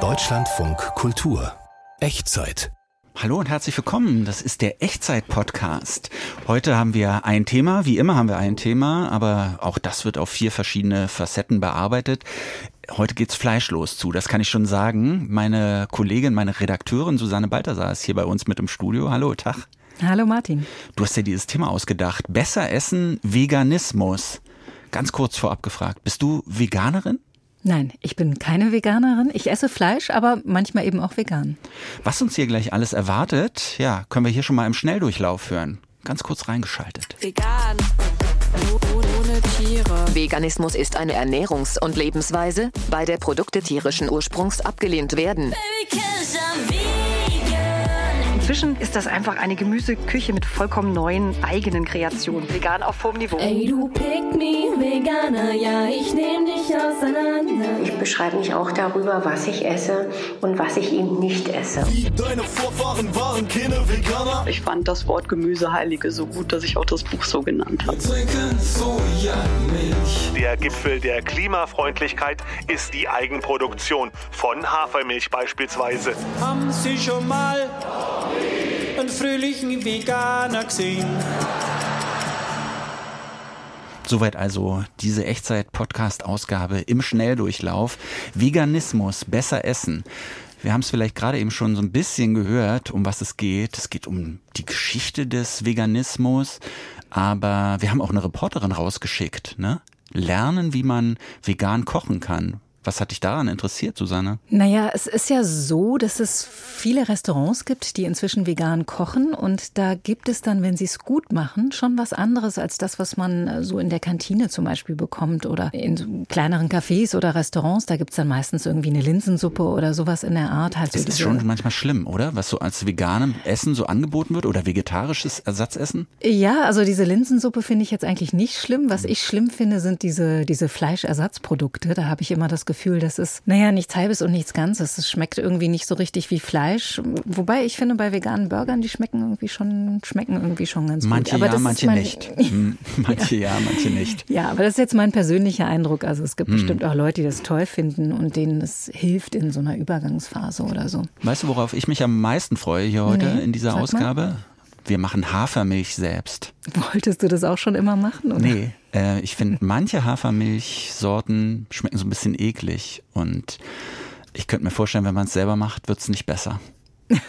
Deutschlandfunk Kultur Echtzeit Hallo und herzlich willkommen. Das ist der Echtzeit-Podcast. Heute haben wir ein Thema. Wie immer haben wir ein Thema, aber auch das wird auf vier verschiedene Facetten bearbeitet. Heute geht's fleischlos zu, das kann ich schon sagen. Meine Kollegin, meine Redakteurin Susanne Balthasar ist hier bei uns mit im Studio. Hallo, Tag. Hallo Martin. Du hast dir dieses Thema ausgedacht. Besser essen, Veganismus. Ganz kurz vorab gefragt, bist du Veganerin? Nein, ich bin keine Veganerin. Ich esse Fleisch, aber manchmal eben auch vegan. Was uns hier gleich alles erwartet, ja, können wir hier schon mal im Schnelldurchlauf hören. Ganz kurz reingeschaltet. Vegan. Ohne Tiere. Veganismus ist eine Ernährungs- und Lebensweise, bei der Produkte tierischen Ursprungs abgelehnt werden. Inzwischen ist das einfach eine Gemüseküche mit vollkommen neuen eigenen Kreationen. Vegan auf hohem Niveau. Ey, du pick me, Veganer, ja, ich nehm dich auseinander. Ich beschreibe mich auch darüber, was ich esse und was ich eben nicht esse. Deine Vorfahren waren keine Veganer. Ich fand das Wort Gemüseheilige so gut, dass ich auch das Buch so genannt habe. Der Gipfel der Klimafreundlichkeit ist die Eigenproduktion von Hafermilch beispielsweise. Haben Sie schon mal einen fröhlichen Veganer gesehen? Soweit also diese Echtzeit-Podcast-Ausgabe im Schnelldurchlauf. Veganismus, besser essen. Wir haben es vielleicht gerade eben schon so ein bisschen gehört, um was es geht. Es geht um die Geschichte des Veganismus, aber wir haben auch eine Reporterin rausgeschickt, ne? Lernen, wie man vegan kochen kann. Was hat dich daran interessiert, Susanne? Naja, es ist ja so, dass es viele Restaurants gibt, die inzwischen vegan kochen. Und da gibt es dann, wenn sie es gut machen, schon was anderes als das, was man so in der Kantine zum Beispiel bekommt oder in so kleineren Cafés oder Restaurants. Da gibt es dann meistens irgendwie eine Linsensuppe oder sowas in der Art. Halt so Das ist diese- schon manchmal schlimm, oder? Was so als veganem Essen so angeboten wird oder vegetarisches Ersatzessen? Ja, also diese Linsensuppe finde ich jetzt eigentlich nicht schlimm. Was ich schlimm finde, sind diese, diese Fleischersatzprodukte. Da habe ich immer das Gefühl, das ist, naja, nichts Halbes und nichts Ganzes. Es schmeckt irgendwie nicht so richtig wie Fleisch. Wobei ich finde, bei veganen Burgern, die schmecken irgendwie schon, schmecken irgendwie schon ganz Manche gut. Aber ja, das ist manche mein- nicht. Hm, Manche ja, manche nicht. Ja, aber das ist jetzt mein persönlicher Eindruck. Also es gibt Hm. bestimmt auch Leute, die das toll finden und denen es hilft in so einer Übergangsphase oder so. Weißt du, worauf ich mich am meisten freue hier heute Nee, in dieser sag mal. Wir machen Hafermilch selbst. Wolltest du das auch schon immer machen? Oder? Nee, äh, ich finde, manche Hafermilchsorten schmecken so ein bisschen eklig. Und ich könnte mir vorstellen, wenn man es selber macht, wird es nicht besser.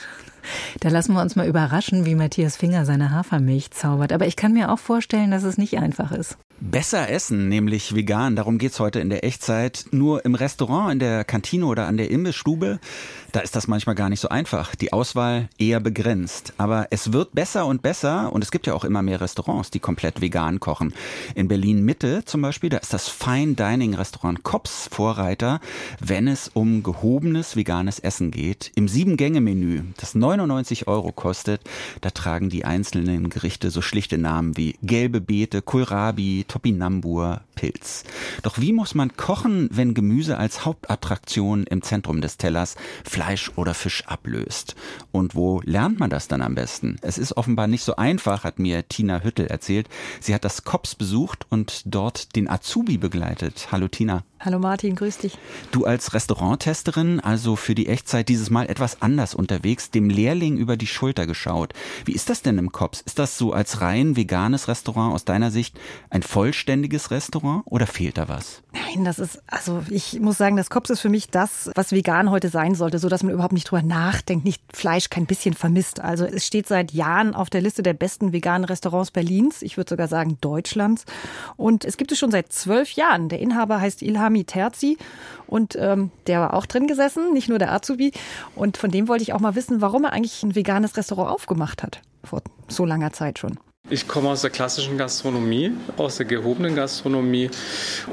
Da lassen wir uns mal überraschen, wie Matthias Finger seine Hafermilch zaubert. Aber ich kann mir auch vorstellen, dass es nicht einfach ist. Besser essen, nämlich vegan, darum geht's heute in der Echtzeit. Nur im Restaurant, in der Kantine oder an der Imbissstube, da ist das manchmal gar nicht so einfach. Die Auswahl eher begrenzt. Aber es wird besser und besser und es gibt ja auch immer mehr Restaurants, die komplett vegan kochen. In Berlin Mitte zum Beispiel, da ist das Fine Dining Restaurant Kops Vorreiter, wenn es um gehobenes veganes Essen geht. Im Sieben-Gänge-Menü, das 99 Euro kostet, da tragen die einzelnen Gerichte so schlichte Namen wie gelbe Beete, Kohlrabi, Topinambur, Pilz. Doch wie muss man kochen, wenn Gemüse als Hauptattraktion im Zentrum des Tellers Fleisch oder Fisch ablöst? Und wo lernt man das dann am besten? Es ist offenbar nicht so einfach, hat mir Tina Hüttel erzählt. Sie hat das Kops besucht und dort den Azubi begleitet. Hallo Tina. Hallo Martin, grüß dich. Du als Restauranttesterin, also für die Echtzeit dieses Mal etwas anders unterwegs, dem Lehrling über die Schulter geschaut. Wie ist das denn im Kops? Ist das so als rein veganes Restaurant aus deiner Sicht ein vollständiges Restaurant oder fehlt da was? Nein, das ist, also ich muss sagen, das Kops ist für mich das, was vegan heute sein sollte, so dass man überhaupt nicht drüber nachdenkt, nicht Fleisch kein bisschen vermisst. Also es steht seit Jahren auf der Liste der besten veganen Restaurants Berlins, ich würde sogar sagen Deutschlands. Und es gibt es schon seit zwölf Jahren. Der Inhaber heißt Ilhami Terzi und ähm, der war auch drin gesessen, nicht nur der Azubi. Und von dem wollte ich auch mal wissen, warum er eigentlich ein veganes Restaurant aufgemacht hat, vor so langer Zeit schon. Ich komme aus der klassischen Gastronomie, aus der gehobenen Gastronomie.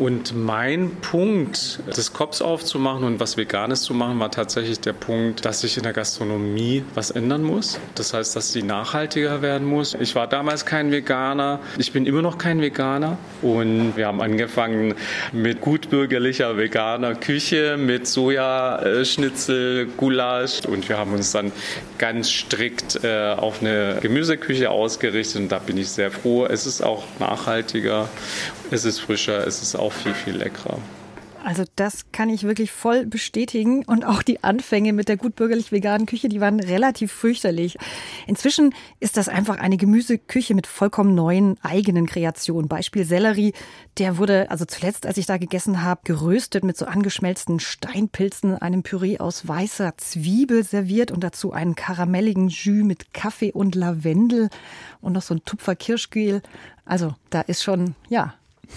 Und mein Punkt, das Kops aufzumachen und was Veganes zu machen, war tatsächlich der Punkt, dass sich in der Gastronomie was ändern muss. Das heißt, dass sie nachhaltiger werden muss. Ich war damals kein Veganer. Ich bin immer noch kein Veganer. Und wir haben angefangen mit gutbürgerlicher veganer Küche, mit Sojaschnitzel, Gulasch. Und wir haben uns dann ganz strikt äh, auf eine Gemüseküche ausgerichtet. Und da bin ich sehr froh. Es ist auch nachhaltiger, es ist frischer, es ist auch viel, viel leckerer. Also das kann ich wirklich voll bestätigen. Und auch die Anfänge mit der gutbürgerlich veganen Küche, die waren relativ fürchterlich. Inzwischen ist das einfach eine Gemüseküche mit vollkommen neuen eigenen Kreationen. Beispiel Sellerie, der wurde also zuletzt, als ich da gegessen habe, geröstet mit so angeschmelzten Steinpilzen, einem Püree aus weißer Zwiebel serviert und dazu einen karamelligen Jus mit Kaffee und Lavendel und noch so ein Tupfer Kirschgel. Also da ist schon, ja,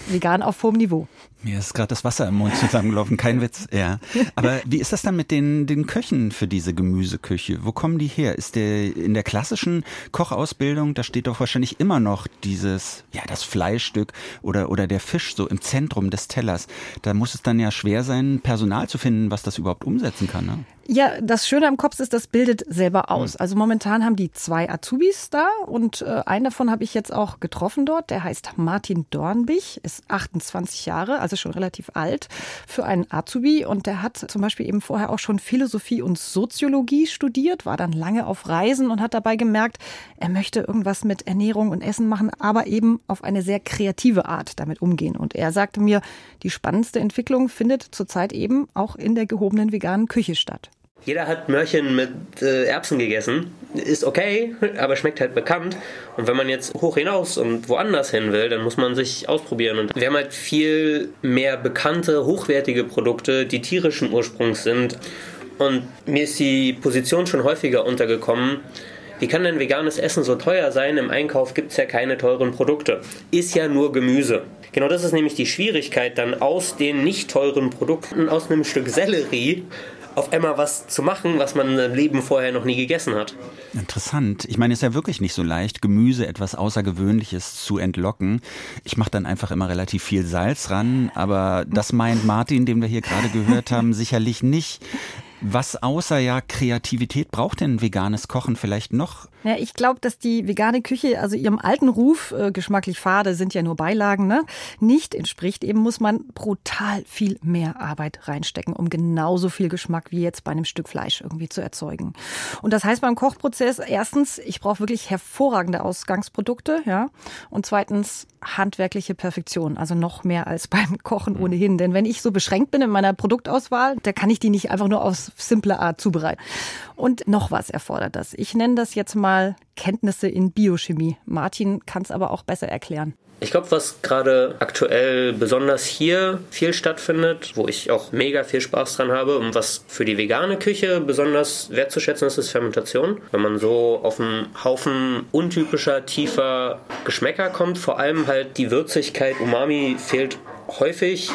vegan auf hohem Niveau. Mir ist gerade das Wasser im Mund zusammengelaufen, kein Witz. Ja. Aber wie ist das dann mit den, den Köchen für diese Gemüseküche? Wo kommen die her? Ist der in der klassischen Kochausbildung, da steht doch wahrscheinlich immer noch dieses, ja, das Fleischstück oder, oder der Fisch so im Zentrum des Tellers. Da muss es dann ja schwer sein, Personal zu finden, was das überhaupt umsetzen kann. Ne? Ja, das Schöne am Kopf ist, das bildet selber aus. Also momentan haben die zwei Azubis da und äh, einen davon habe ich jetzt auch getroffen dort. Der heißt Martin Dornbich, ist 28 Jahre, also schon relativ alt für einen Azubi und der hat zum Beispiel eben vorher auch schon Philosophie und Soziologie studiert, war dann lange auf Reisen und hat dabei gemerkt, er möchte irgendwas mit Ernährung und Essen machen, aber eben auf eine sehr kreative Art damit umgehen. Und er sagte mir, die spannendste Entwicklung findet zurzeit eben auch in der gehobenen veganen Küche statt. Jeder hat Möhrchen mit äh, Erbsen gegessen. Ist okay, aber schmeckt halt bekannt. Und wenn man jetzt hoch hinaus und woanders hin will, dann muss man sich ausprobieren. Und wir haben halt viel mehr bekannte, hochwertige Produkte, die tierischen Ursprungs sind. Und mir ist die Position schon häufiger untergekommen. Wie kann denn veganes Essen so teuer sein? Im Einkauf gibt es ja keine teuren Produkte. Ist ja nur Gemüse. Genau das ist nämlich die Schwierigkeit, dann aus den nicht teuren Produkten, aus einem Stück Sellerie, auf einmal was zu machen, was man im Leben vorher noch nie gegessen hat. Interessant. Ich meine, es ist ja wirklich nicht so leicht, Gemüse etwas Außergewöhnliches zu entlocken. Ich mache dann einfach immer relativ viel Salz ran, aber das meint Martin, den wir hier gerade gehört haben, sicherlich nicht. Was außer ja Kreativität braucht denn veganes Kochen vielleicht noch? Ja, ich glaube, dass die vegane Küche, also ihrem alten Ruf, äh, geschmacklich fade sind ja nur Beilagen, ne, nicht entspricht. Eben muss man brutal viel mehr Arbeit reinstecken, um genauso viel Geschmack wie jetzt bei einem Stück Fleisch irgendwie zu erzeugen. Und das heißt beim Kochprozess, erstens, ich brauche wirklich hervorragende Ausgangsprodukte, ja. Und zweitens, handwerkliche Perfektion, also noch mehr als beim Kochen ohnehin. Denn wenn ich so beschränkt bin in meiner Produktauswahl, da kann ich die nicht einfach nur auf simple Art zubereiten. Und noch was erfordert das. Ich nenne das jetzt mal Kenntnisse in Biochemie. Martin kann es aber auch besser erklären. Ich glaube, was gerade aktuell besonders hier viel stattfindet, wo ich auch mega viel Spaß dran habe und was für die vegane Küche besonders wertzuschätzen ist, ist Fermentation. Wenn man so auf einen Haufen untypischer, tiefer Geschmäcker kommt, vor allem halt die Würzigkeit, Umami fehlt häufig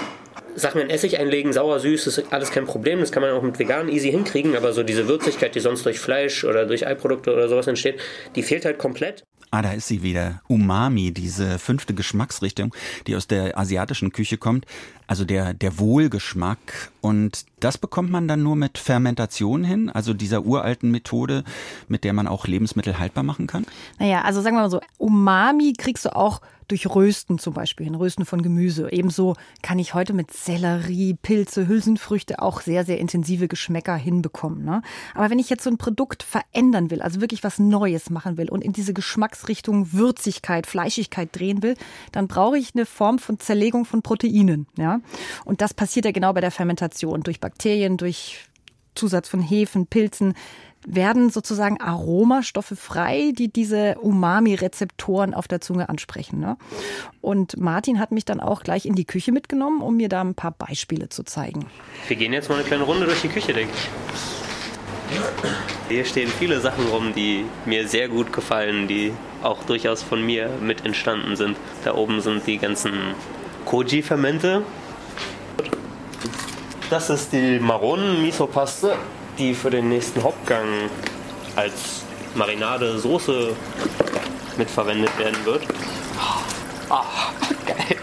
Sachen in Essig einlegen, sauer, süß, ist alles kein Problem. Das kann man auch mit vegan easy hinkriegen, aber so diese Würzigkeit, die sonst durch Fleisch oder durch Eiprodukte oder sowas entsteht, die fehlt halt komplett. Ah, da ist sie wieder. Umami, diese fünfte Geschmacksrichtung, die aus der asiatischen Küche kommt. Also der, der Wohlgeschmack. Und das bekommt man dann nur mit Fermentation hin, also dieser uralten Methode, mit der man auch Lebensmittel haltbar machen kann? Naja, also sagen wir mal so, Umami kriegst du auch durch Rösten zum Beispiel, hin, Rösten von Gemüse. Ebenso kann ich heute mit Sellerie, Pilze, Hülsenfrüchte auch sehr, sehr intensive Geschmäcker hinbekommen. Ne? Aber wenn ich jetzt so ein Produkt verändern will, also wirklich was Neues machen will und in diese Geschmacksrichtung Würzigkeit, Fleischigkeit drehen will, dann brauche ich eine Form von Zerlegung von Proteinen. Ja? Und das passiert ja genau bei der Fermentation durch Bakterien, durch Zusatz von Hefen, Pilzen werden sozusagen Aromastoffe frei, die diese Umami-Rezeptoren auf der Zunge ansprechen. Ne? Und Martin hat mich dann auch gleich in die Küche mitgenommen, um mir da ein paar Beispiele zu zeigen. Wir gehen jetzt mal eine kleine Runde durch die Küche, denke ich. Hier stehen viele Sachen rum, die mir sehr gut gefallen, die auch durchaus von mir mit entstanden sind. Da oben sind die ganzen Koji-Fermente. Das ist die Maronen-Miso-Paste die für den nächsten Hauptgang als Marinade, Soße mitverwendet werden wird. Ah, oh, geil.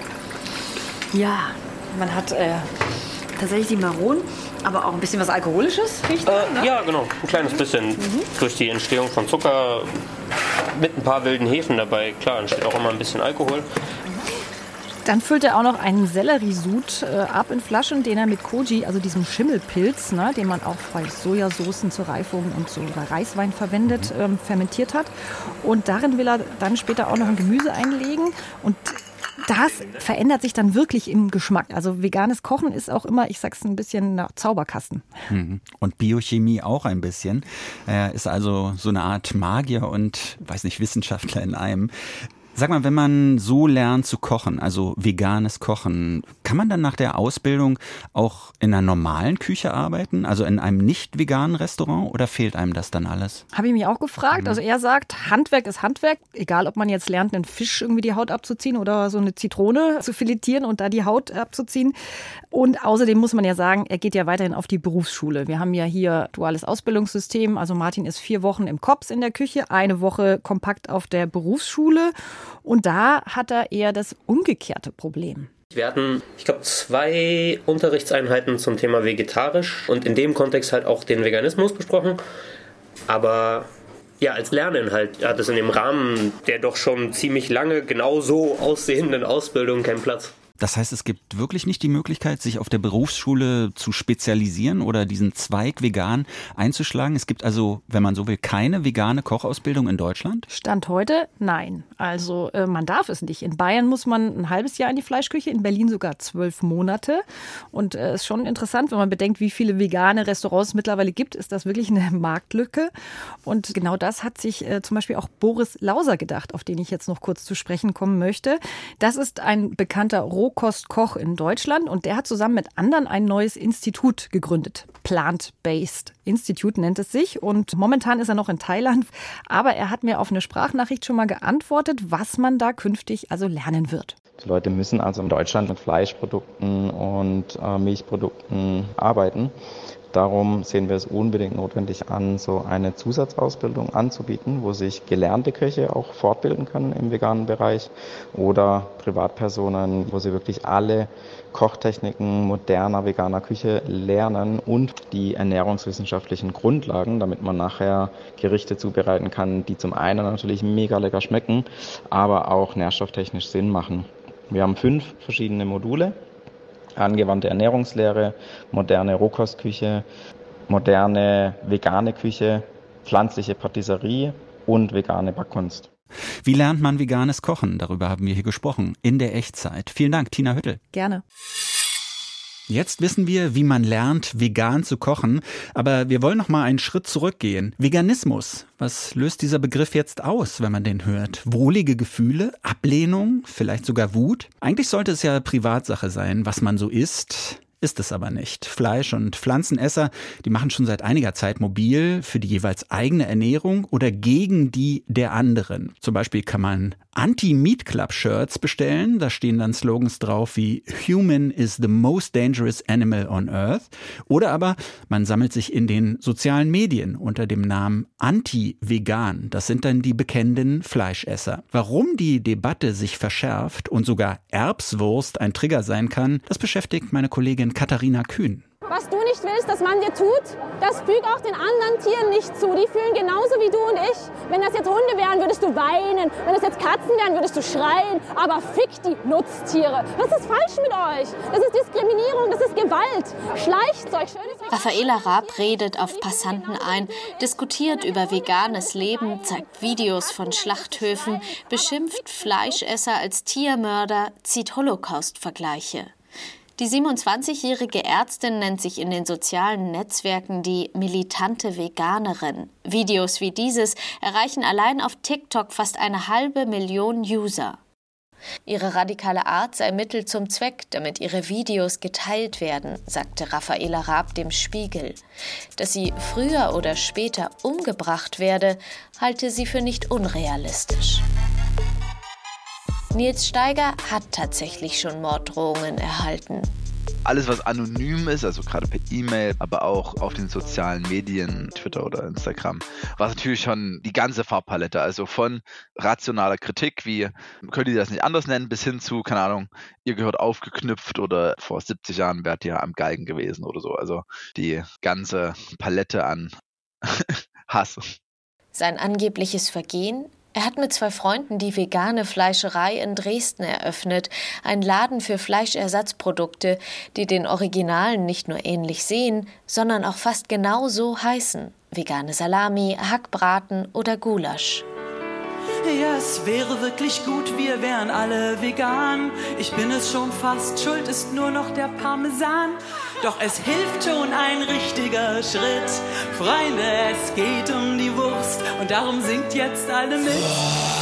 Ja, man hat äh, tatsächlich die Maronen, aber auch ein bisschen was Alkoholisches, riecht äh, ne? Ja, genau. Ein kleines bisschen. Mhm. Durch die Entstehung von Zucker mit ein paar wilden Hefen dabei. Klar, entsteht auch immer ein bisschen Alkohol. Dann füllt er auch noch einen Selleriesud äh, ab in Flaschen, den er mit Koji, also diesem Schimmelpilz, ne, den man auch bei Sojasoßen zur Reifung und so bei Reiswein verwendet, ähm, fermentiert hat. Und darin will er dann später auch noch ein Gemüse einlegen. Und das verändert sich dann wirklich im Geschmack. Also veganes Kochen ist auch immer, ich sag's ein bisschen nach Zauberkasten. Mhm. Und Biochemie auch ein bisschen. Er ist also so eine Art Magier und, weiß nicht, Wissenschaftler in einem. Sag mal, wenn man so lernt zu kochen, also veganes Kochen, kann man dann nach der Ausbildung auch in einer normalen Küche arbeiten, also in einem nicht veganen Restaurant oder fehlt einem das dann alles? Habe ich mich auch gefragt. Mhm. Also er sagt, Handwerk ist Handwerk, egal ob man jetzt lernt, einen Fisch irgendwie die Haut abzuziehen oder so eine Zitrone zu filetieren und da die Haut abzuziehen. Und außerdem muss man ja sagen, er geht ja weiterhin auf die Berufsschule. Wir haben ja hier duales Ausbildungssystem. Also Martin ist vier Wochen im Kops in der Küche, eine Woche kompakt auf der Berufsschule. Und da hat er eher das umgekehrte Problem. Wir hatten, ich glaube, zwei Unterrichtseinheiten zum Thema vegetarisch und in dem Kontext halt auch den Veganismus besprochen. Aber ja, als Lerninhalt hat es in dem Rahmen der doch schon ziemlich lange genauso aussehenden Ausbildung keinen Platz. Das heißt, es gibt wirklich nicht die Möglichkeit, sich auf der Berufsschule zu spezialisieren oder diesen Zweig vegan einzuschlagen. Es gibt also, wenn man so will, keine vegane Kochausbildung in Deutschland? Stand heute nein. Also äh, man darf es nicht. In Bayern muss man ein halbes Jahr in die Fleischküche, in Berlin sogar zwölf Monate. Und es äh, ist schon interessant, wenn man bedenkt, wie viele vegane Restaurants es mittlerweile gibt, ist das wirklich eine Marktlücke. Und genau das hat sich äh, zum Beispiel auch Boris Lauser gedacht, auf den ich jetzt noch kurz zu sprechen kommen möchte. Das ist ein bekannter Rohkostkoch in Deutschland und der hat zusammen mit anderen ein neues Institut gegründet. Plant-Based Institute nennt es sich und momentan ist er noch in Thailand, aber er hat mir auf eine Sprachnachricht schon mal geantwortet, was man da künftig also lernen wird. Die Leute müssen also in Deutschland mit Fleischprodukten und äh, Milchprodukten arbeiten. Darum sehen wir es unbedingt notwendig an, so eine Zusatzausbildung anzubieten, wo sich gelernte Köche auch fortbilden können im veganen Bereich oder Privatpersonen, wo sie wirklich alle Kochtechniken moderner veganer Küche lernen und die ernährungswissenschaftlichen Grundlagen, damit man nachher Gerichte zubereiten kann, die zum einen natürlich mega lecker schmecken, aber auch nährstofftechnisch Sinn machen. Wir haben fünf verschiedene Module angewandte Ernährungslehre, moderne Rohkostküche, moderne vegane Küche, pflanzliche Patisserie und vegane Backkunst. Wie lernt man veganes Kochen? Darüber haben wir hier gesprochen, in der Echtzeit. Vielen Dank, Tina Hüttel. Gerne. Jetzt wissen wir, wie man lernt, vegan zu kochen, aber wir wollen noch mal einen Schritt zurückgehen. Veganismus. Was löst dieser Begriff jetzt aus, wenn man den hört? Wohlige Gefühle, Ablehnung, vielleicht sogar Wut? Eigentlich sollte es ja Privatsache sein, was man so isst. Ist es aber nicht. Fleisch- und Pflanzenesser, die machen schon seit einiger Zeit mobil für die jeweils eigene Ernährung oder gegen die der anderen. Zum Beispiel kann man Anti-Meat Club Shirts bestellen. Da stehen dann Slogans drauf wie Human is the most dangerous animal on earth. Oder aber man sammelt sich in den sozialen Medien unter dem Namen Anti-Vegan. Das sind dann die bekennenden Fleischesser. Warum die Debatte sich verschärft und sogar Erbswurst ein Trigger sein kann, das beschäftigt meine Kollegin Katharina Kühn. Was du nicht willst, dass man dir tut, das füg auch den anderen Tieren nicht zu. Die fühlen genauso wie du und ich. Wenn das jetzt Hunde wären, würdest du weinen. Wenn das jetzt Katzen wären, würdest du schreien. Aber fick die Nutztiere. Was ist falsch mit euch? Das ist Diskriminierung, das ist Gewalt. Schleichzeug, schönes Raffaela Raab redet auf Passanten ein, diskutiert über veganes Leben, zeigt Videos von Schlachthöfen, beschimpft Fleischesser als Tiermörder, zieht Holocaust-Vergleiche. Die 27-jährige Ärztin nennt sich in den sozialen Netzwerken die militante Veganerin. Videos wie dieses erreichen allein auf TikTok fast eine halbe Million User. Ihre radikale Art sei Mittel zum Zweck, damit ihre Videos geteilt werden, sagte Raffaela Raab dem Spiegel. Dass sie früher oder später umgebracht werde, halte sie für nicht unrealistisch. Nils Steiger hat tatsächlich schon Morddrohungen erhalten. Alles, was anonym ist, also gerade per E-Mail, aber auch auf den sozialen Medien, Twitter oder Instagram, war natürlich schon die ganze Farbpalette. Also von rationaler Kritik, wie könnt ihr das nicht anders nennen, bis hin zu, keine Ahnung, ihr gehört aufgeknüpft oder vor 70 Jahren wärt ihr am Galgen gewesen oder so. Also die ganze Palette an Hass. Sein angebliches Vergehen? Er hat mit zwei Freunden die vegane Fleischerei in Dresden eröffnet, ein Laden für Fleischersatzprodukte, die den Originalen nicht nur ähnlich sehen, sondern auch fast genau so heißen. Vegane Salami, Hackbraten oder Gulasch. Ja, es wäre wirklich gut, wir wären alle vegan. Ich bin es schon fast, schuld ist nur noch der Parmesan. Doch es hilft schon ein richtiger Schritt. Freunde, es geht um die Wurst und darum singt jetzt alle mit.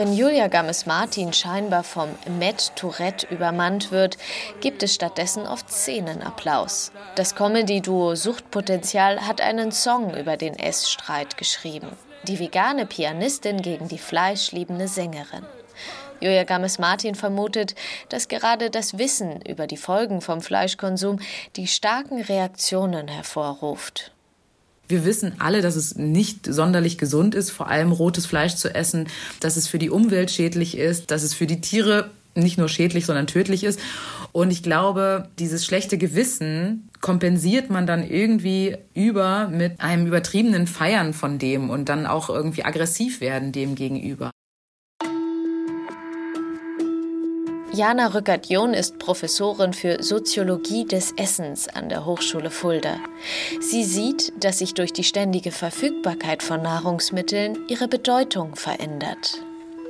Wenn Julia Gammes-Martin scheinbar vom Met Tourette übermannt wird, gibt es stattdessen oft Szenenapplaus. Das Comedy-Duo Suchtpotenzial hat einen Song über den Essstreit geschrieben. Die vegane Pianistin gegen die fleischliebende Sängerin. Julia Gammes-Martin vermutet, dass gerade das Wissen über die Folgen vom Fleischkonsum die starken Reaktionen hervorruft. Wir wissen alle, dass es nicht sonderlich gesund ist, vor allem rotes Fleisch zu essen, dass es für die Umwelt schädlich ist, dass es für die Tiere nicht nur schädlich, sondern tödlich ist. Und ich glaube, dieses schlechte Gewissen kompensiert man dann irgendwie über mit einem übertriebenen Feiern von dem und dann auch irgendwie aggressiv werden dem gegenüber. Jana Rückert-John ist Professorin für Soziologie des Essens an der Hochschule Fulda. Sie sieht, dass sich durch die ständige Verfügbarkeit von Nahrungsmitteln ihre Bedeutung verändert.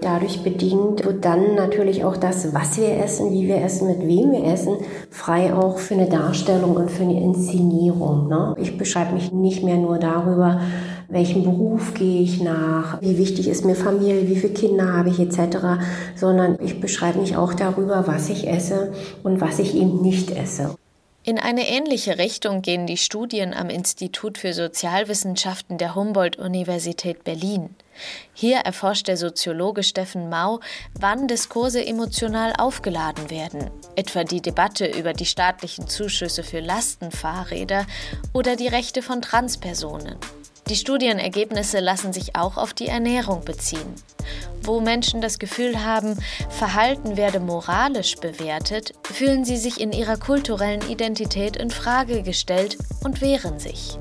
Dadurch bedingt wird dann natürlich auch das, was wir essen, wie wir essen, mit wem wir essen, frei auch für eine Darstellung und für eine Inszenierung. Ne? Ich beschreibe mich nicht mehr nur darüber, welchen Beruf gehe ich nach, wie wichtig ist mir Familie, wie viele Kinder habe ich etc., sondern ich beschreibe mich auch darüber, was ich esse und was ich eben nicht esse. In eine ähnliche Richtung gehen die Studien am Institut für Sozialwissenschaften der Humboldt-Universität Berlin. Hier erforscht der Soziologe Steffen Mau, wann Diskurse emotional aufgeladen werden, etwa die Debatte über die staatlichen Zuschüsse für Lastenfahrräder oder die Rechte von Transpersonen. Die Studienergebnisse lassen sich auch auf die Ernährung beziehen. Wo Menschen das Gefühl haben, Verhalten werde moralisch bewertet, fühlen sie sich in ihrer kulturellen Identität in Frage gestellt und wehren sich.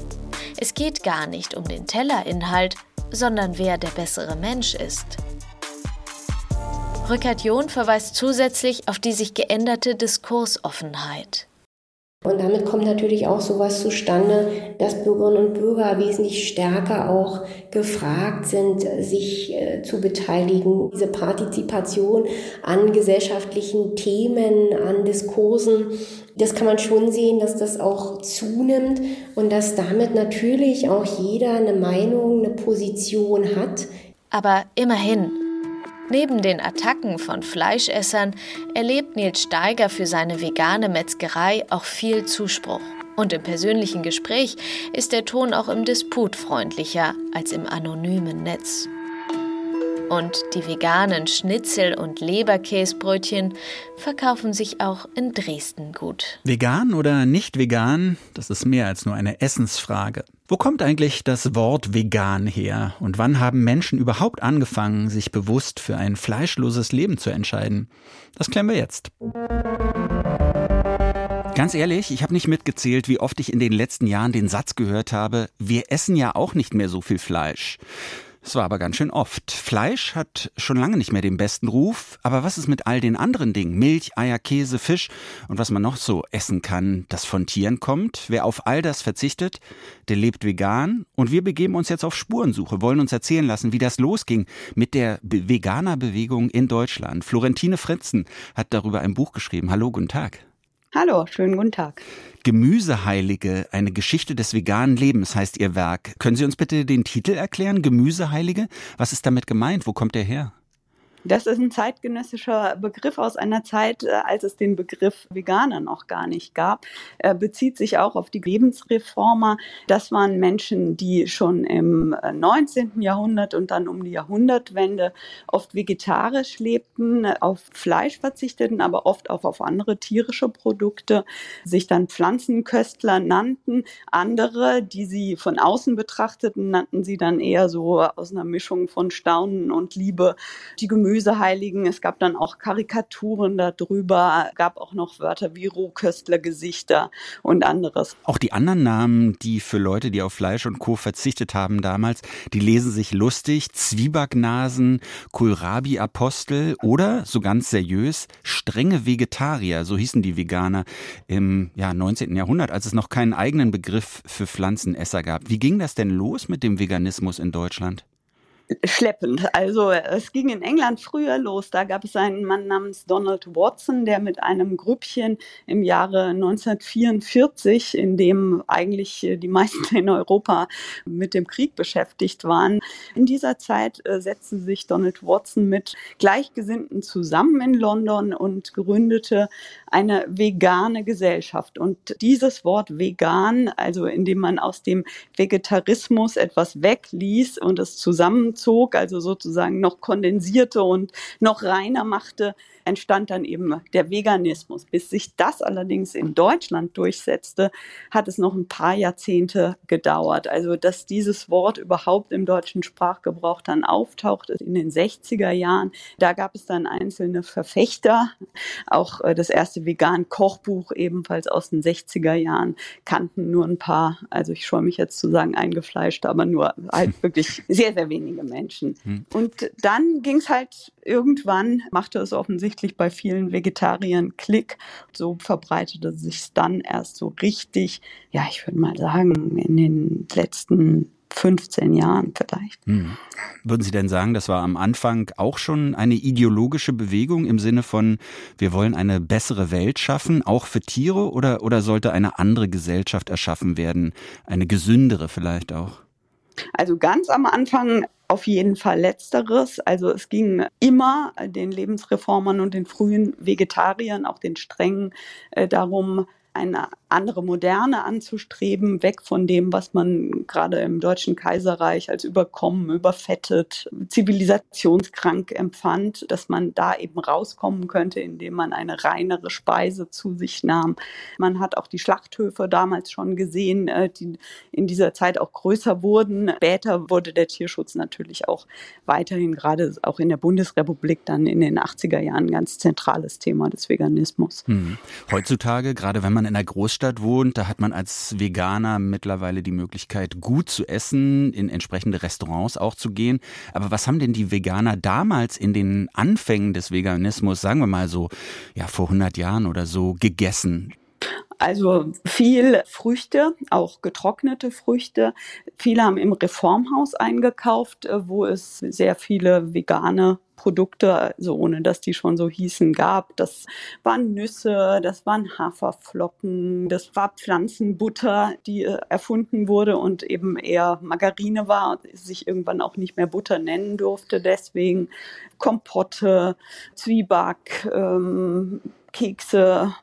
Es geht gar nicht um den Tellerinhalt, sondern wer der bessere Mensch ist. Rückert-John verweist zusätzlich auf die sich geänderte Diskursoffenheit. Und damit kommt natürlich auch sowas zustande, dass Bürgerinnen und Bürger wesentlich stärker auch gefragt sind, sich äh, zu beteiligen. Diese Partizipation an gesellschaftlichen Themen, an Diskursen, das kann man schon sehen, dass das auch zunimmt und dass damit natürlich auch jeder eine Meinung, eine Position hat. Aber immerhin, Neben den Attacken von Fleischessern erlebt Nils Steiger für seine vegane Metzgerei auch viel Zuspruch. Und im persönlichen Gespräch ist der Ton auch im Disput freundlicher als im anonymen Netz. Und die veganen Schnitzel- und Leberkäsbrötchen verkaufen sich auch in Dresden gut. Vegan oder nicht vegan, das ist mehr als nur eine Essensfrage. Wo kommt eigentlich das Wort vegan her? Und wann haben Menschen überhaupt angefangen, sich bewusst für ein fleischloses Leben zu entscheiden? Das klären wir jetzt. Ganz ehrlich, ich habe nicht mitgezählt, wie oft ich in den letzten Jahren den Satz gehört habe, wir essen ja auch nicht mehr so viel Fleisch. Es war aber ganz schön oft. Fleisch hat schon lange nicht mehr den besten Ruf, aber was ist mit all den anderen Dingen? Milch, Eier, Käse, Fisch und was man noch so essen kann, das von Tieren kommt? Wer auf all das verzichtet, der lebt vegan und wir begeben uns jetzt auf Spurensuche, wollen uns erzählen lassen, wie das losging mit der Veganer-Bewegung in Deutschland. Florentine Fritzen hat darüber ein Buch geschrieben. Hallo, guten Tag. Hallo, schönen guten Tag. Gemüseheilige, eine Geschichte des veganen Lebens heißt Ihr Werk. Können Sie uns bitte den Titel erklären? Gemüseheilige? Was ist damit gemeint? Wo kommt der her? Das ist ein zeitgenössischer Begriff aus einer Zeit, äh, als es den Begriff Veganer noch gar nicht gab. Er bezieht sich auch auf die Lebensreformer. Das waren Menschen, die schon im 19. Äh, Jahrhundert und dann um die Jahrhundertwende oft vegetarisch lebten, auf Fleisch verzichteten, aber oft auch auf andere tierische Produkte, sich dann Pflanzenköstler nannten. Andere, die sie von außen betrachteten, nannten sie dann eher so aus einer Mischung von Staunen und Liebe die Gemüse Gemüseheiligen. Es gab dann auch Karikaturen darüber, gab auch noch Wörter wie Rohköstlergesichter und anderes. Auch die anderen Namen, die für Leute, die auf Fleisch und Co. verzichtet haben damals, die lesen sich lustig. Zwiebacknasen, Kohlrabi-Apostel oder, so ganz seriös, strenge Vegetarier, so hießen die Veganer im ja, 19. Jahrhundert, als es noch keinen eigenen Begriff für Pflanzenesser gab. Wie ging das denn los mit dem Veganismus in Deutschland? Schleppend. Also es ging in England früher los. Da gab es einen Mann namens Donald Watson, der mit einem Grüppchen im Jahre 1944, in dem eigentlich die meisten in Europa mit dem Krieg beschäftigt waren. In dieser Zeit äh, setzte sich Donald Watson mit Gleichgesinnten zusammen in London und gründete eine vegane Gesellschaft. Und dieses Wort vegan, also indem man aus dem Vegetarismus etwas wegließ und es zusammen zog, also sozusagen noch kondensierte und noch reiner machte, entstand dann eben der Veganismus. Bis sich das allerdings in Deutschland durchsetzte, hat es noch ein paar Jahrzehnte gedauert. Also dass dieses Wort überhaupt im deutschen Sprachgebrauch dann auftaucht, in den 60er Jahren. Da gab es dann einzelne Verfechter. Auch äh, das erste Vegan-Kochbuch ebenfalls aus den 60er Jahren kannten nur ein paar, also ich scheue mich jetzt zu sagen eingefleischt, aber nur halt wirklich sehr, sehr wenige Menschen. Hm. Und dann ging es halt irgendwann, machte es offensichtlich offensichtlich bei vielen Vegetariern Klick. So verbreitete sich dann erst so richtig, ja, ich würde mal sagen, in den letzten 15 Jahren vielleicht. Hm. Würden Sie denn sagen, das war am Anfang auch schon eine ideologische Bewegung im Sinne von, wir wollen eine bessere Welt schaffen, auch für Tiere, oder, oder sollte eine andere Gesellschaft erschaffen werden, eine gesündere vielleicht auch? Also ganz am Anfang auf jeden Fall letzteres. Also es ging immer den Lebensreformern und den frühen Vegetariern, auch den strengen, äh, darum, eine andere Moderne anzustreben, weg von dem, was man gerade im Deutschen Kaiserreich als überkommen, überfettet, zivilisationskrank empfand, dass man da eben rauskommen könnte, indem man eine reinere Speise zu sich nahm. Man hat auch die Schlachthöfe damals schon gesehen, äh, die in dieser Zeit auch größer wurden. Später wurde der Tierschutz natürlich auch weiterhin, gerade auch in der Bundesrepublik, dann in den 80er Jahren ein ganz zentrales Thema des Veganismus. Hm. Heutzutage, gerade wenn man in einer Großstadt wohnt, da hat man als Veganer mittlerweile die Möglichkeit, gut zu essen, in entsprechende Restaurants auch zu gehen. Aber was haben denn die Veganer damals in den Anfängen des Veganismus, sagen wir mal so, ja, vor 100 Jahren oder so, gegessen? Also viel Früchte, auch getrocknete Früchte. Viele haben im Reformhaus eingekauft, äh, wo es sehr viele vegane Produkte, also ohne dass die schon so hießen, gab. Das waren Nüsse, das waren Haferflocken, das war Pflanzenbutter, die äh, erfunden wurde und eben eher Margarine war und sich irgendwann auch nicht mehr Butter nennen durfte. Deswegen Kompotte, Zwieback, ähm, Kekse,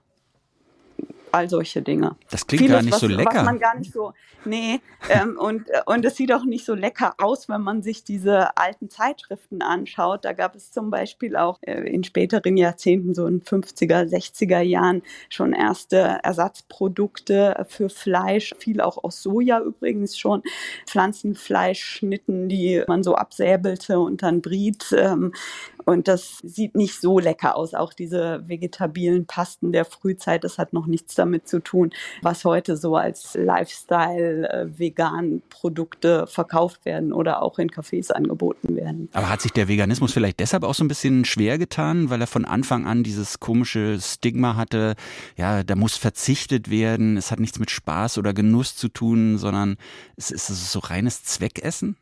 all solche Dinge. Das klingt Vieles, gar nicht was, so lecker. Was man gar nicht so, nee, ähm, und, und es sieht auch nicht so lecker aus, wenn man sich diese alten Zeitschriften anschaut. Da gab es zum Beispiel auch äh, in späteren Jahrzehnten, so in 50er, 60er Jahren, schon erste Ersatzprodukte für Fleisch, viel auch aus Soja übrigens schon, Pflanzenfleischschnitten, die man so absäbelte und dann briet. Ähm, und das sieht nicht so lecker aus. Auch diese vegetabilen Pasten der Frühzeit, das hat noch nichts damit zu tun, was heute so als Lifestyle-Vegan-Produkte äh, verkauft werden oder auch in Cafés angeboten werden. Aber hat sich der Veganismus vielleicht deshalb auch so ein bisschen schwer getan, weil er von Anfang an dieses komische Stigma hatte, ja, da muss verzichtet werden, es hat nichts mit Spaß oder Genuss zu tun, sondern es ist so reines Zweckessen?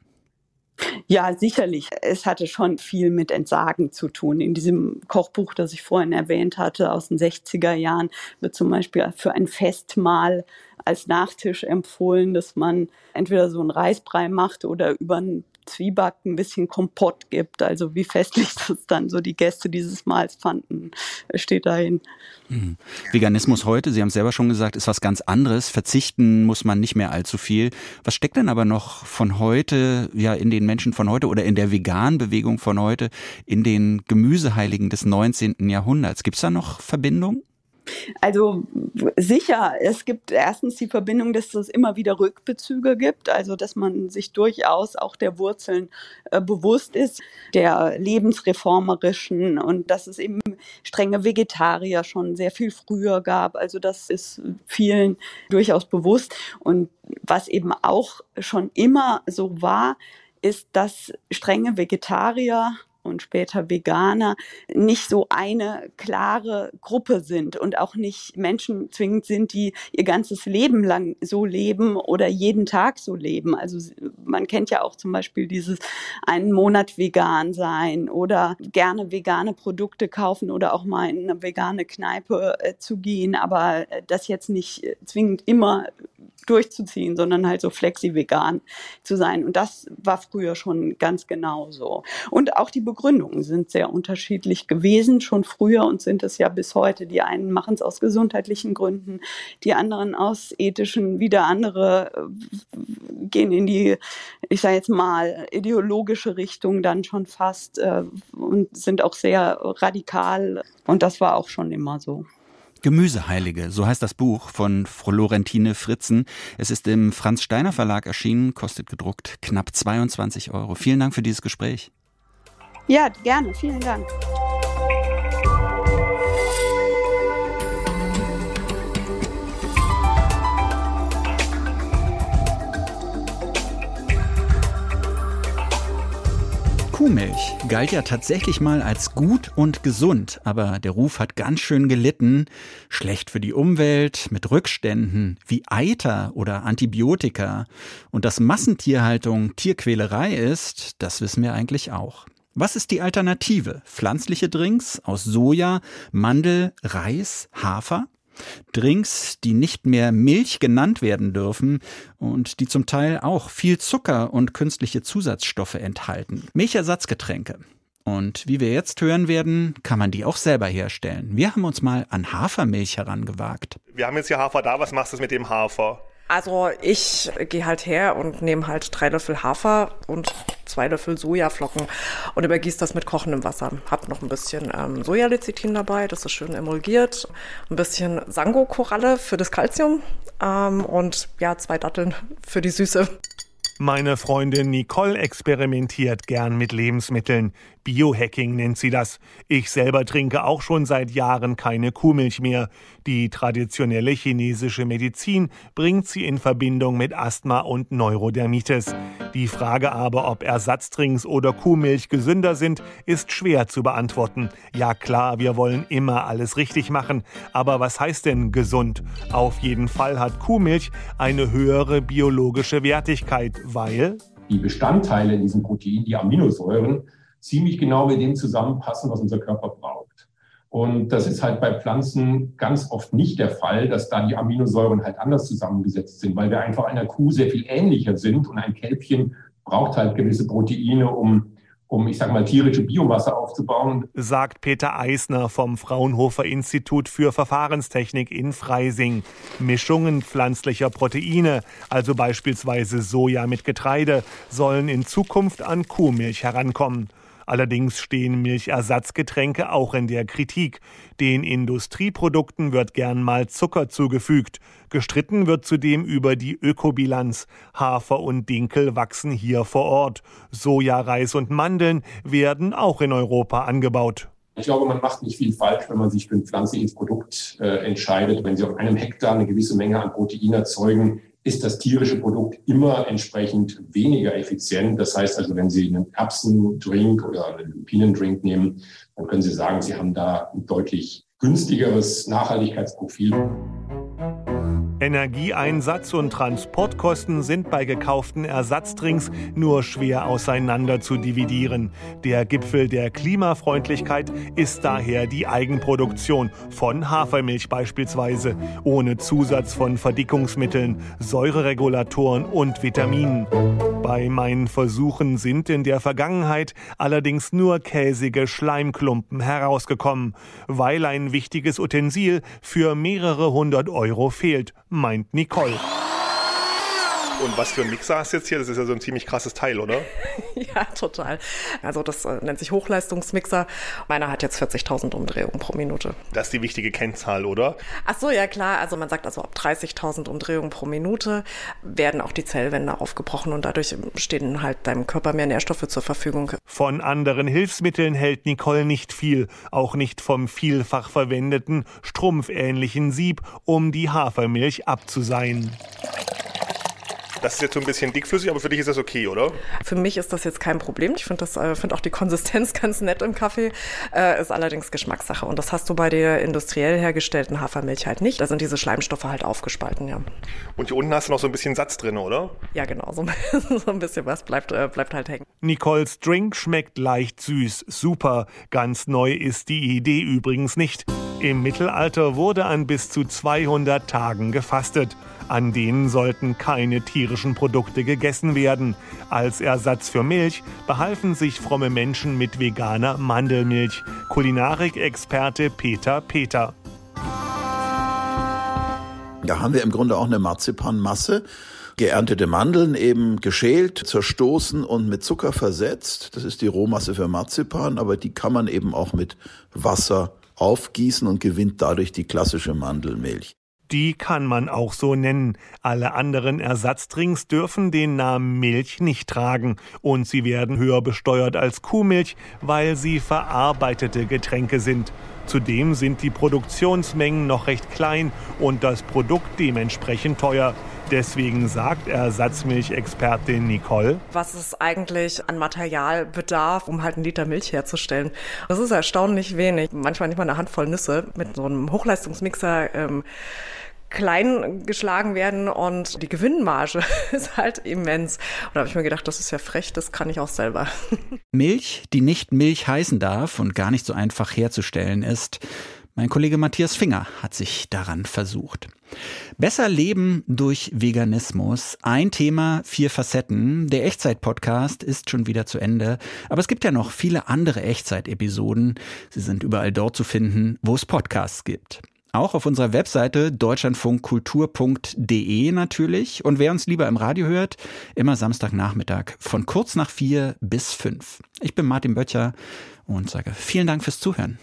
Ja, sicherlich. Es hatte schon viel mit Entsagen zu tun. In diesem Kochbuch, das ich vorhin erwähnt hatte, aus den 60er Jahren, wird zum Beispiel für ein Festmahl als Nachtisch empfohlen, dass man entweder so einen Reisbrei macht oder über einen Zwieback ein bisschen Kompott gibt. Also wie festlich das dann so die Gäste dieses Mals fanden, steht dahin. Mhm. Veganismus heute, Sie haben es selber schon gesagt, ist was ganz anderes. Verzichten muss man nicht mehr allzu viel. Was steckt denn aber noch von heute, ja, in den Menschen von heute oder in der veganen Bewegung von heute, in den Gemüseheiligen des 19. Jahrhunderts? Gibt es da noch Verbindungen? Also sicher, es gibt erstens die Verbindung, dass es immer wieder Rückbezüge gibt, also dass man sich durchaus auch der Wurzeln äh, bewusst ist, der lebensreformerischen und dass es eben strenge Vegetarier schon sehr viel früher gab. Also das ist vielen durchaus bewusst. Und was eben auch schon immer so war, ist, dass strenge Vegetarier und später Veganer nicht so eine klare Gruppe sind und auch nicht Menschen zwingend sind, die ihr ganzes Leben lang so leben oder jeden Tag so leben. Also man kennt ja auch zum Beispiel dieses einen Monat vegan sein oder gerne vegane Produkte kaufen oder auch mal in eine vegane Kneipe äh, zu gehen, aber äh, das jetzt nicht äh, zwingend immer durchzuziehen, sondern halt so flexi-vegan zu sein. Und das war früher schon ganz genau so. Und auch die Begründungen sind sehr unterschiedlich gewesen, schon früher und sind es ja bis heute. Die einen machen es aus gesundheitlichen Gründen, die anderen aus ethischen, wieder andere äh, gehen in die, ich sage jetzt mal, ideologische Richtung dann schon fast äh, und sind auch sehr radikal. Und das war auch schon immer so. Gemüseheilige, so heißt das Buch von Florentine Fritzen. Es ist im Franz Steiner Verlag erschienen, kostet gedruckt knapp 22 Euro. Vielen Dank für dieses Gespräch. Ja, gerne. Vielen Dank. Kuhmilch galt ja tatsächlich mal als gut und gesund, aber der Ruf hat ganz schön gelitten. Schlecht für die Umwelt, mit Rückständen wie Eiter oder Antibiotika. Und dass Massentierhaltung Tierquälerei ist, das wissen wir eigentlich auch. Was ist die Alternative? Pflanzliche Drinks aus Soja, Mandel, Reis, Hafer? Drinks, die nicht mehr Milch genannt werden dürfen und die zum Teil auch viel Zucker und künstliche Zusatzstoffe enthalten. Milchersatzgetränke. Und wie wir jetzt hören werden, kann man die auch selber herstellen. Wir haben uns mal an Hafermilch herangewagt. Wir haben jetzt hier Hafer da. Was machst du mit dem Hafer? Also ich gehe halt her und nehme halt drei Löffel Hafer und zwei Löffel Sojaflocken und übergieße das mit kochendem Wasser. Hab noch ein bisschen ähm, Sojalecithin dabei, das ist schön emulgiert. Ein bisschen Sango-Koralle für das Kalzium ähm, und ja, zwei Datteln für die Süße. Meine Freundin Nicole experimentiert gern mit Lebensmitteln. Biohacking nennt sie das. Ich selber trinke auch schon seit Jahren keine Kuhmilch mehr. Die traditionelle chinesische Medizin bringt sie in Verbindung mit Asthma und Neurodermitis. Die Frage aber, ob Ersatzdrinks oder Kuhmilch gesünder sind, ist schwer zu beantworten. Ja klar, wir wollen immer alles richtig machen. Aber was heißt denn gesund? Auf jeden Fall hat Kuhmilch eine höhere biologische Wertigkeit, weil die Bestandteile in diesem Protein, die Aminosäuren, ziemlich genau mit dem zusammenpassen, was unser Körper braucht. Und das ist halt bei Pflanzen ganz oft nicht der Fall, dass da die Aminosäuren halt anders zusammengesetzt sind, weil wir einfach einer Kuh sehr viel ähnlicher sind und ein Kälbchen braucht halt gewisse Proteine, um um, ich sage mal, tierische Biomasse aufzubauen. Sagt Peter Eisner vom Fraunhofer Institut für Verfahrenstechnik in Freising. Mischungen pflanzlicher Proteine, also beispielsweise Soja mit Getreide, sollen in Zukunft an Kuhmilch herankommen. Allerdings stehen Milchersatzgetränke auch in der Kritik. Den Industrieprodukten wird gern mal Zucker zugefügt. Gestritten wird zudem über die Ökobilanz. Hafer und Dinkel wachsen hier vor Ort. Soja, Reis und Mandeln werden auch in Europa angebaut. Ich glaube, man macht nicht viel falsch, wenn man sich für ein pflanzliches Produkt äh, entscheidet. Wenn Sie auf einem Hektar eine gewisse Menge an Protein erzeugen, ist das tierische Produkt immer entsprechend weniger effizient. Das heißt also, wenn Sie einen Erbsendrink oder einen Lupinendrink nehmen, dann können Sie sagen, Sie haben da ein deutlich günstigeres Nachhaltigkeitsprofil. Energieeinsatz und Transportkosten sind bei gekauften Ersatzdrinks nur schwer auseinander zu dividieren. Der Gipfel der Klimafreundlichkeit ist daher die Eigenproduktion von Hafermilch beispielsweise, ohne Zusatz von Verdickungsmitteln, Säureregulatoren und Vitaminen. Bei meinen Versuchen sind in der Vergangenheit allerdings nur käsige Schleimklumpen herausgekommen, weil ein wichtiges Utensil für mehrere hundert Euro fehlt, meint Nicole. Und was für ein Mixer hast du jetzt hier? Das ist ja so ein ziemlich krasses Teil, oder? ja, total. Also das äh, nennt sich Hochleistungsmixer. Meiner hat jetzt 40.000 Umdrehungen pro Minute. Das ist die wichtige Kennzahl, oder? Ach so, ja klar. Also man sagt also ab 30.000 Umdrehungen pro Minute werden auch die Zellwände aufgebrochen und dadurch stehen halt deinem Körper mehr Nährstoffe zur Verfügung. Von anderen Hilfsmitteln hält Nicole nicht viel, auch nicht vom vielfach verwendeten strumpfähnlichen Sieb, um die Hafermilch abzuseien. Das ist jetzt so ein bisschen dickflüssig, aber für dich ist das okay, oder? Für mich ist das jetzt kein Problem. Ich finde äh, find auch die Konsistenz ganz nett im Kaffee. Äh, ist allerdings Geschmackssache. Und das hast du bei der industriell hergestellten Hafermilch halt nicht. Da sind diese Schleimstoffe halt aufgespalten, ja. Und hier unten hast du noch so ein bisschen Satz drin, oder? Ja, genau. So, so ein bisschen was bleibt, äh, bleibt halt hängen. Nicoles Drink schmeckt leicht süß. Super. Ganz neu ist die Idee übrigens nicht. Im Mittelalter wurde an bis zu 200 Tagen gefastet. An denen sollten keine tierischen Produkte gegessen werden. Als Ersatz für Milch behalfen sich fromme Menschen mit veganer Mandelmilch. Kulinarikexperte Peter Peter. Da haben wir im Grunde auch eine Marzipanmasse. Geerntete Mandeln eben geschält, zerstoßen und mit Zucker versetzt. Das ist die Rohmasse für Marzipan, aber die kann man eben auch mit Wasser aufgießen und gewinnt dadurch die klassische Mandelmilch. Die kann man auch so nennen. Alle anderen Ersatzdrinks dürfen den Namen Milch nicht tragen und sie werden höher besteuert als Kuhmilch, weil sie verarbeitete Getränke sind. Zudem sind die Produktionsmengen noch recht klein und das Produkt dementsprechend teuer. Deswegen sagt Ersatzmilchexpertin Nicole, was es eigentlich an Material bedarf, um halt einen Liter Milch herzustellen. Das ist erstaunlich wenig. Manchmal nicht mal eine Handvoll Nüsse mit so einem Hochleistungsmixer. Ähm, klein geschlagen werden und die Gewinnmarge ist halt immens. Und da habe ich mir gedacht, das ist ja frech, das kann ich auch selber. Milch, die nicht Milch heißen darf und gar nicht so einfach herzustellen ist. Mein Kollege Matthias Finger hat sich daran versucht. Besser leben durch Veganismus. Ein Thema, vier Facetten. Der Echtzeit-Podcast ist schon wieder zu Ende. Aber es gibt ja noch viele andere Echtzeit-Episoden. Sie sind überall dort zu finden, wo es Podcasts gibt. Auch auf unserer Webseite deutschlandfunkkultur.de natürlich. Und wer uns lieber im Radio hört, immer Samstagnachmittag von kurz nach vier bis fünf. Ich bin Martin Böttcher und sage vielen Dank fürs Zuhören.